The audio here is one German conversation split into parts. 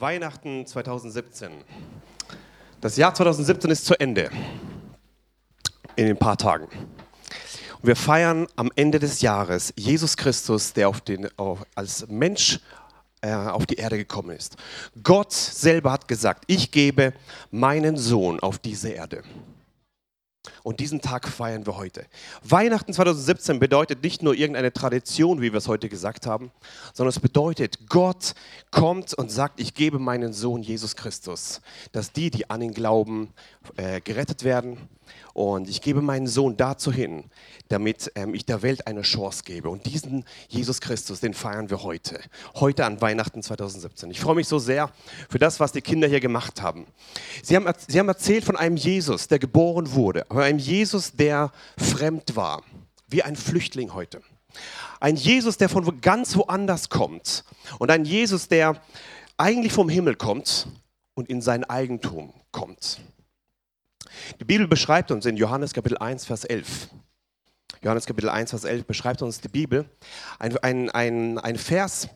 Weihnachten 2017. Das Jahr 2017 ist zu Ende. In ein paar Tagen. Und wir feiern am Ende des Jahres Jesus Christus, der auf den, auf, als Mensch äh, auf die Erde gekommen ist. Gott selber hat gesagt, ich gebe meinen Sohn auf diese Erde. Und diesen Tag feiern wir heute. Weihnachten 2017 bedeutet nicht nur irgendeine Tradition, wie wir es heute gesagt haben, sondern es bedeutet, Gott kommt und sagt, ich gebe meinen Sohn Jesus Christus, dass die, die an ihn glauben, äh, gerettet werden und ich gebe meinen Sohn dazu hin, damit ähm, ich der Welt eine Chance gebe. Und diesen Jesus Christus, den feiern wir heute. Heute an Weihnachten 2017. Ich freue mich so sehr für das, was die Kinder hier gemacht haben. Sie haben, sie haben erzählt von einem Jesus, der geboren wurde. Von einem Jesus, der fremd war. Wie ein Flüchtling heute. Ein Jesus, der von ganz woanders kommt. Und ein Jesus, der eigentlich vom Himmel kommt und in sein Eigentum kommt. Die Bibel beschreibt uns in Johannes Kapitel 1, Vers 11. Johannes Kapitel 1, Vers 11 beschreibt uns die Bibel. Ein, ein, ein, ein Vers.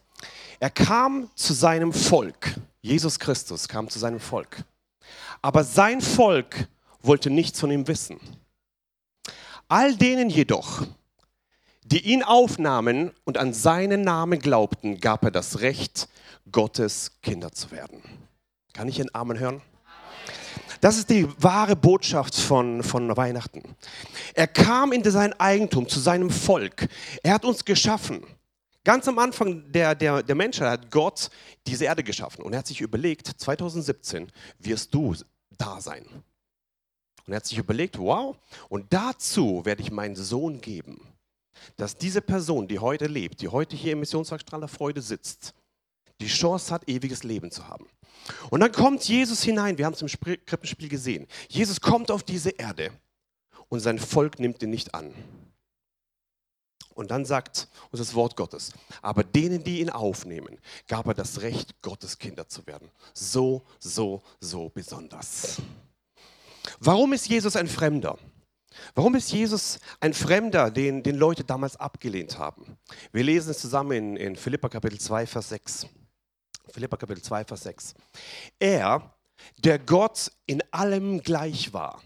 Er kam zu seinem Volk. Jesus Christus kam zu seinem Volk. Aber sein Volk wollte nichts von ihm wissen. All denen jedoch, die ihn aufnahmen und an seinen Namen glaubten, gab er das Recht, Gottes Kinder zu werden. Kann ich einen Amen hören? Das ist die wahre Botschaft von, von Weihnachten. Er kam in sein Eigentum, zu seinem Volk. Er hat uns geschaffen. Ganz am Anfang der, der, der Menschheit hat Gott diese Erde geschaffen. Und er hat sich überlegt, 2017 wirst du da sein. Und er hat sich überlegt, wow, und dazu werde ich meinen Sohn geben, dass diese Person, die heute lebt, die heute hier im Missionstag Strahler Freude sitzt, die Chance hat, ewiges Leben zu haben. Und dann kommt Jesus hinein, wir haben es im Krippenspiel gesehen. Jesus kommt auf diese Erde und sein Volk nimmt ihn nicht an. Und dann sagt uns das Wort Gottes, aber denen, die ihn aufnehmen, gab er das Recht, Gottes Kinder zu werden. So, so, so besonders. Warum ist Jesus ein Fremder? Warum ist Jesus ein Fremder, den, den Leute damals abgelehnt haben? Wir lesen es zusammen in, in Philippa Kapitel 2, Vers 6. Philippa Kapitel 2, Vers 6. Er, der Gott in allem gleich war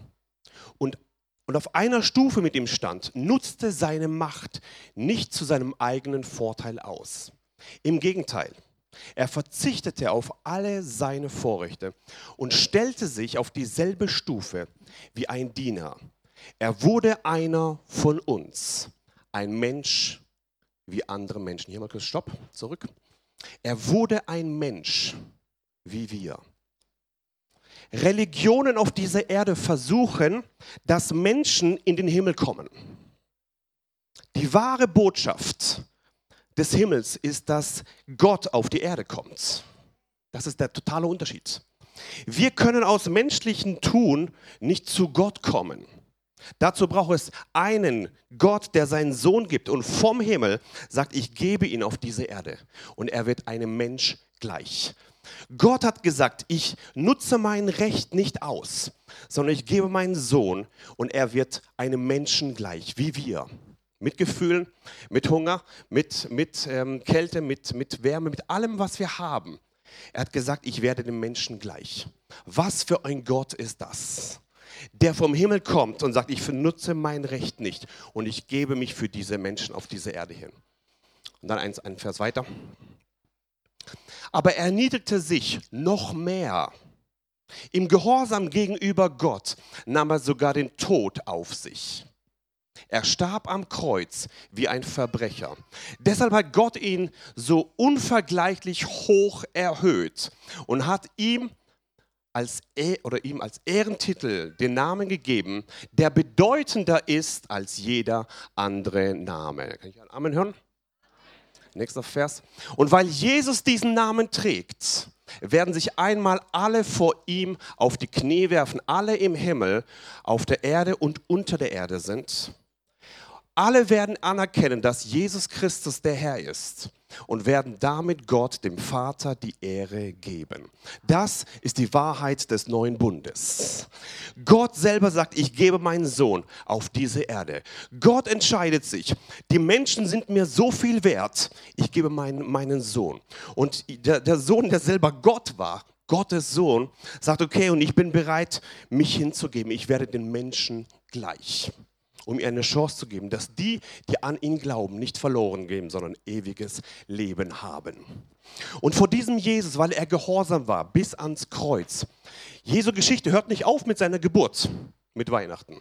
und, und auf einer Stufe mit ihm stand, nutzte seine Macht nicht zu seinem eigenen Vorteil aus. Im Gegenteil, er verzichtete auf alle seine Vorrechte und stellte sich auf dieselbe Stufe wie ein Diener. Er wurde einer von uns, ein Mensch wie andere Menschen. Hier mal kurz Stopp, zurück. Er wurde ein Mensch wie wir. Religionen auf dieser Erde versuchen, dass Menschen in den Himmel kommen. Die wahre Botschaft des Himmels ist, dass Gott auf die Erde kommt. Das ist der totale Unterschied. Wir können aus menschlichen Tun nicht zu Gott kommen. Dazu braucht es einen Gott, der seinen Sohn gibt und vom Himmel sagt, ich gebe ihn auf diese Erde und er wird einem Mensch gleich. Gott hat gesagt, ich nutze mein Recht nicht aus, sondern ich gebe meinen Sohn und er wird einem Menschen gleich, wie wir. Mit Gefühlen, mit Hunger, mit, mit ähm, Kälte, mit, mit Wärme, mit allem, was wir haben. Er hat gesagt, ich werde dem Menschen gleich. Was für ein Gott ist das? Der vom Himmel kommt und sagt, ich benutze mein Recht nicht und ich gebe mich für diese Menschen auf diese Erde hin. Und dann ein, ein Vers weiter. Aber er erniedrigte sich noch mehr. Im Gehorsam gegenüber Gott nahm er sogar den Tod auf sich. Er starb am Kreuz wie ein Verbrecher. Deshalb hat Gott ihn so unvergleichlich hoch erhöht und hat ihm als oder ihm als Ehrentitel den Namen gegeben, der bedeutender ist als jeder andere Name. Kann ich einen Amen hören? Nächster Vers. Und weil Jesus diesen Namen trägt, werden sich einmal alle vor ihm auf die Knie werfen, alle im Himmel, auf der Erde und unter der Erde sind. Alle werden anerkennen, dass Jesus Christus der Herr ist und werden damit Gott, dem Vater, die Ehre geben. Das ist die Wahrheit des neuen Bundes. Gott selber sagt, ich gebe meinen Sohn auf diese Erde. Gott entscheidet sich, die Menschen sind mir so viel wert, ich gebe meinen, meinen Sohn. Und der, der Sohn, der selber Gott war, Gottes Sohn, sagt, okay, und ich bin bereit, mich hinzugeben. Ich werde den Menschen gleich, um ihr eine Chance zu geben, dass die, die an ihn glauben, nicht verloren gehen, sondern ewiges Leben haben. Und vor diesem Jesus, weil er gehorsam war bis ans Kreuz, Jesu Geschichte hört nicht auf mit seiner Geburt, mit Weihnachten,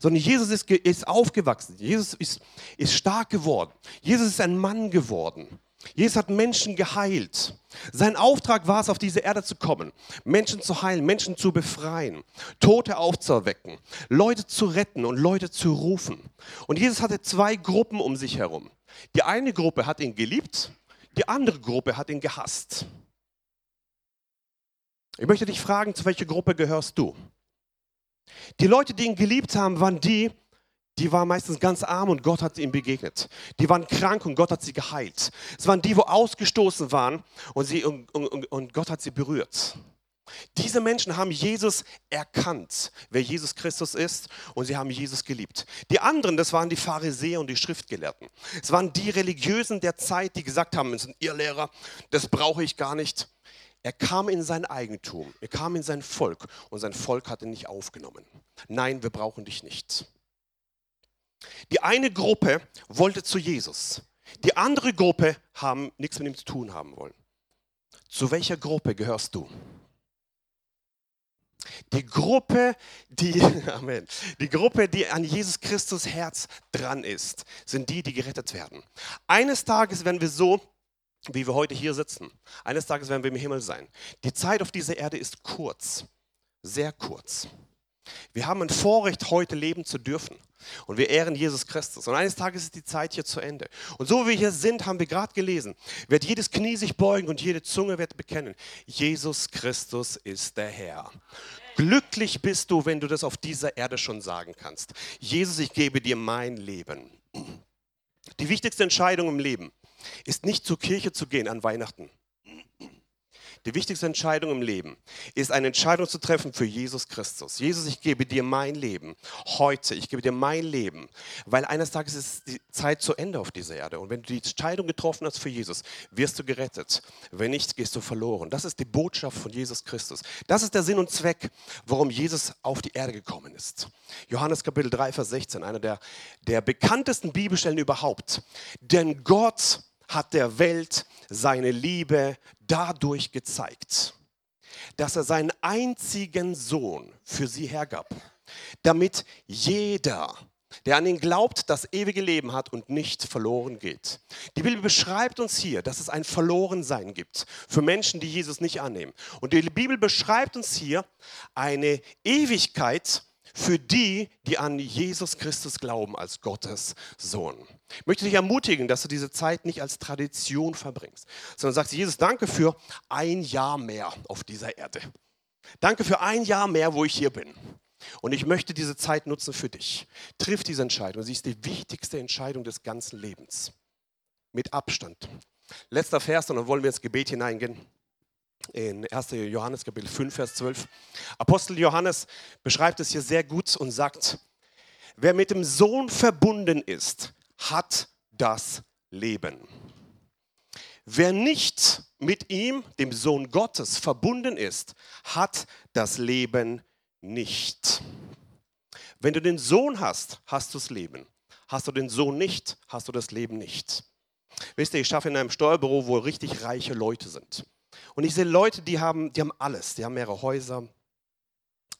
sondern Jesus ist, ist aufgewachsen, Jesus ist, ist stark geworden, Jesus ist ein Mann geworden. Jesus hat Menschen geheilt. Sein Auftrag war es, auf diese Erde zu kommen, Menschen zu heilen, Menschen zu befreien, Tote aufzuerwecken, Leute zu retten und Leute zu rufen. Und Jesus hatte zwei Gruppen um sich herum. Die eine Gruppe hat ihn geliebt, die andere Gruppe hat ihn gehasst. Ich möchte dich fragen, zu welcher Gruppe gehörst du? Die Leute, die ihn geliebt haben, waren die, die waren meistens ganz arm und Gott hat ihnen begegnet. Die waren krank und Gott hat sie geheilt. Es waren die, wo ausgestoßen waren und, sie, und, und, und Gott hat sie berührt. Diese Menschen haben Jesus erkannt, wer Jesus Christus ist, und sie haben Jesus geliebt. Die anderen, das waren die Pharisäer und die Schriftgelehrten. Es waren die Religiösen der Zeit, die gesagt haben, ihr Lehrer, das brauche ich gar nicht. Er kam in sein Eigentum, er kam in sein Volk und sein Volk hat ihn nicht aufgenommen. Nein, wir brauchen dich nicht. Die eine Gruppe wollte zu Jesus. Die andere Gruppe haben nichts mit ihm zu tun haben wollen. Zu welcher Gruppe gehörst du? Die Gruppe, die, Amen, die Gruppe, die an Jesus Christus Herz dran ist, sind die, die gerettet werden. Eines Tages werden wir so, wie wir heute hier sitzen. Eines Tages werden wir im Himmel sein. Die Zeit auf dieser Erde ist kurz, sehr kurz. Wir haben ein Vorrecht, heute leben zu dürfen. Und wir ehren Jesus Christus. Und eines Tages ist die Zeit hier zu Ende. Und so wie wir hier sind, haben wir gerade gelesen, wird jedes Knie sich beugen und jede Zunge wird bekennen, Jesus Christus ist der Herr. Glücklich bist du, wenn du das auf dieser Erde schon sagen kannst. Jesus, ich gebe dir mein Leben. Die wichtigste Entscheidung im Leben ist nicht zur Kirche zu gehen an Weihnachten. Die wichtigste Entscheidung im Leben ist eine Entscheidung zu treffen für Jesus Christus. Jesus, ich gebe dir mein Leben heute. Ich gebe dir mein Leben, weil eines Tages ist die Zeit zu Ende auf dieser Erde. Und wenn du die Entscheidung getroffen hast für Jesus, wirst du gerettet. Wenn nicht, gehst du verloren. Das ist die Botschaft von Jesus Christus. Das ist der Sinn und Zweck, warum Jesus auf die Erde gekommen ist. Johannes Kapitel 3, Vers 16, einer der, der bekanntesten Bibelstellen überhaupt. Denn Gott hat der Welt seine Liebe dadurch gezeigt, dass er seinen einzigen Sohn für sie hergab, damit jeder, der an ihn glaubt, das ewige Leben hat und nicht verloren geht. Die Bibel beschreibt uns hier, dass es ein Verlorensein gibt für Menschen, die Jesus nicht annehmen. Und die Bibel beschreibt uns hier eine Ewigkeit für die, die an Jesus Christus glauben als Gottes Sohn. Ich möchte dich ermutigen, dass du diese Zeit nicht als Tradition verbringst, sondern sagst, Jesus, danke für ein Jahr mehr auf dieser Erde. Danke für ein Jahr mehr, wo ich hier bin. Und ich möchte diese Zeit nutzen für dich. Triff diese Entscheidung. Sie ist die wichtigste Entscheidung des ganzen Lebens. Mit Abstand. Letzter Vers, und dann wollen wir ins Gebet hineingehen in 1. Johannes Kapitel 5, Vers 12. Apostel Johannes beschreibt es hier sehr gut und sagt, wer mit dem Sohn verbunden ist, hat das Leben. Wer nicht mit ihm, dem Sohn Gottes, verbunden ist, hat das Leben nicht. Wenn du den Sohn hast, hast du das Leben. Hast du den Sohn nicht, hast du das Leben nicht. Wisst ihr, ich schaffe in einem Steuerbüro, wo richtig reiche Leute sind. Und ich sehe Leute, die haben, die haben alles. Die haben mehrere Häuser,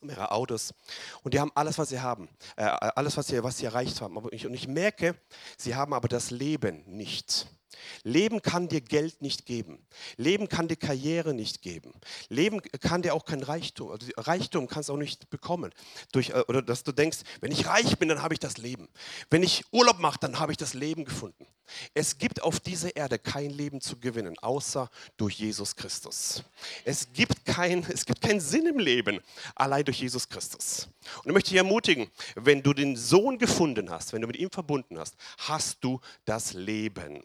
mehrere Autos und die haben alles, was sie haben, äh, alles, was sie, was sie erreicht haben. Und ich merke, sie haben aber das Leben nicht. Leben kann dir Geld nicht geben. Leben kann dir Karriere nicht geben. Leben kann dir auch kein Reichtum. Also Reichtum kannst du auch nicht bekommen. Durch, äh, oder dass du denkst, wenn ich reich bin, dann habe ich das Leben. Wenn ich Urlaub mache, dann habe ich das Leben gefunden. Es gibt auf dieser Erde kein Leben zu gewinnen, außer durch Jesus Christus. Es gibt, kein, es gibt keinen Sinn im Leben, allein durch Jesus Christus. Und ich möchte dich ermutigen, wenn du den Sohn gefunden hast, wenn du mit ihm verbunden hast, hast du das Leben.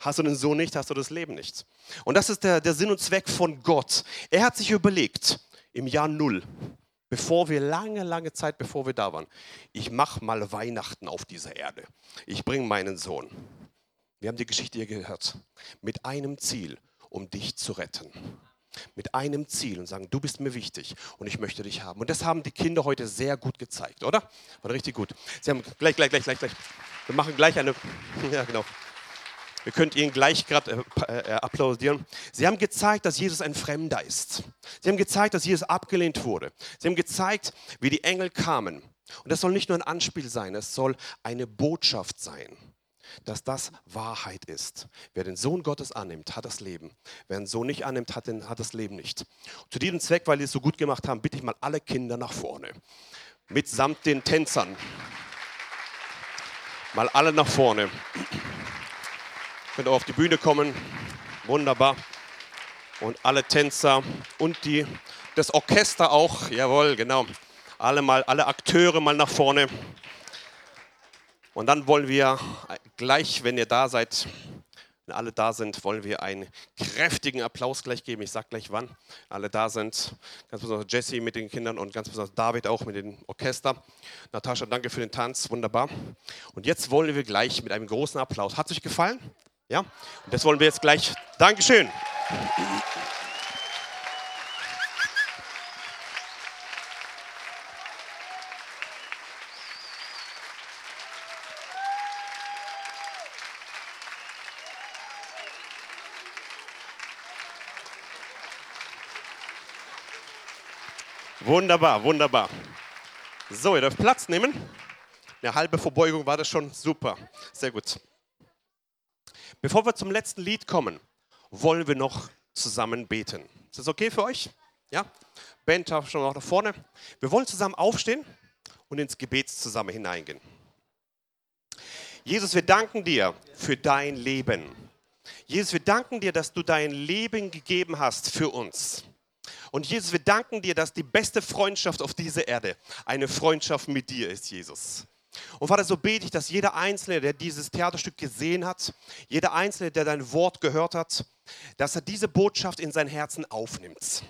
Hast du den Sohn nicht, hast du das Leben nicht. Und das ist der, der Sinn und Zweck von Gott. Er hat sich überlegt, im Jahr Null, bevor wir lange, lange Zeit, bevor wir da waren, ich mache mal Weihnachten auf dieser Erde. Ich bringe meinen Sohn. Wir haben die Geschichte hier gehört. Mit einem Ziel, um dich zu retten. Mit einem Ziel und sagen, du bist mir wichtig und ich möchte dich haben. Und das haben die Kinder heute sehr gut gezeigt, oder? War richtig gut. Sie haben gleich, gleich, gleich, gleich, gleich. Wir machen gleich eine. Ja, genau. Wir könnt ihnen gleich gerade äh, äh, applaudieren. Sie haben gezeigt, dass Jesus ein Fremder ist. Sie haben gezeigt, dass Jesus abgelehnt wurde. Sie haben gezeigt, wie die Engel kamen. Und das soll nicht nur ein Anspiel sein, es soll eine Botschaft sein dass das Wahrheit ist. Wer den Sohn Gottes annimmt, hat das Leben. Wer den Sohn nicht annimmt, hat, den, hat das Leben nicht. Zu diesem Zweck, weil die es so gut gemacht haben, bitte ich mal alle Kinder nach vorne. Mitsamt den Tänzern. Mal alle nach vorne. Könnt ihr auf die Bühne kommen. Wunderbar. Und alle Tänzer und die, das Orchester auch. Jawohl, genau. Alle, mal, alle Akteure mal nach vorne. Und dann wollen wir gleich, wenn ihr da seid, wenn alle da sind, wollen wir einen kräftigen Applaus gleich geben. Ich sage gleich wann alle da sind. Ganz besonders Jesse mit den Kindern und ganz besonders David auch mit dem Orchester. Natascha, danke für den Tanz, wunderbar. Und jetzt wollen wir gleich mit einem großen Applaus. Hat es euch gefallen? Ja? Und das wollen wir jetzt gleich. Dankeschön. Wunderbar, wunderbar. So, ihr dürft Platz nehmen. Eine halbe Verbeugung war das schon super. Sehr gut. Bevor wir zum letzten Lied kommen, wollen wir noch zusammen beten. Ist das okay für euch? Ja? Band schon noch nach vorne. Wir wollen zusammen aufstehen und ins Gebet zusammen hineingehen. Jesus, wir danken dir für dein Leben. Jesus, wir danken dir, dass du dein Leben gegeben hast für uns. Und Jesus, wir danken dir, dass die beste Freundschaft auf dieser Erde eine Freundschaft mit dir ist, Jesus. Und Vater, so bete ich, dass jeder Einzelne, der dieses Theaterstück gesehen hat, jeder Einzelne, der dein Wort gehört hat, dass er diese Botschaft in sein Herzen aufnimmt.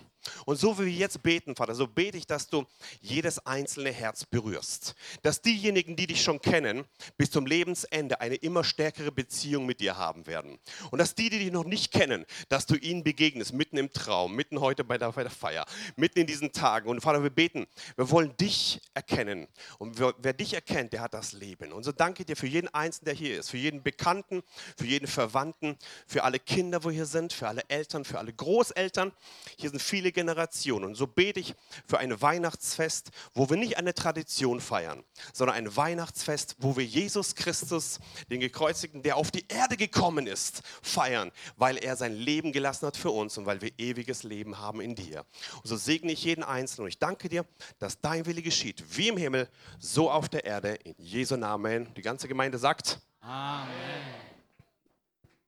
Und so wie wir jetzt beten, Vater, so bete ich, dass du jedes einzelne Herz berührst. Dass diejenigen, die dich schon kennen, bis zum Lebensende eine immer stärkere Beziehung mit dir haben werden. Und dass die, die dich noch nicht kennen, dass du ihnen begegnest, mitten im Traum, mitten heute bei der, Feier, mitten in diesen Tagen. Und Vater, wir beten, wir wollen dich erkennen. Und wer, dich erkennt, der hat das Leben. Und so danke ich dir für jeden Einzelnen, der hier ist, für jeden Bekannten, für jeden Verwandten, für alle Kinder, wo hier sind, für alle Eltern, für alle Großeltern. Hier sind viele Generationen. Und so bete ich für ein Weihnachtsfest, wo wir nicht eine Tradition feiern, sondern ein Weihnachtsfest, wo wir Jesus Christus, den Gekreuzigten, der auf die Erde gekommen ist, feiern, weil er sein Leben gelassen hat für uns und weil wir ewiges Leben haben in dir. Und so segne ich jeden Einzelnen und ich danke dir, dass dein Wille geschieht, wie im Himmel, so auf der Erde, in Jesu Namen. Die ganze Gemeinde sagt Amen.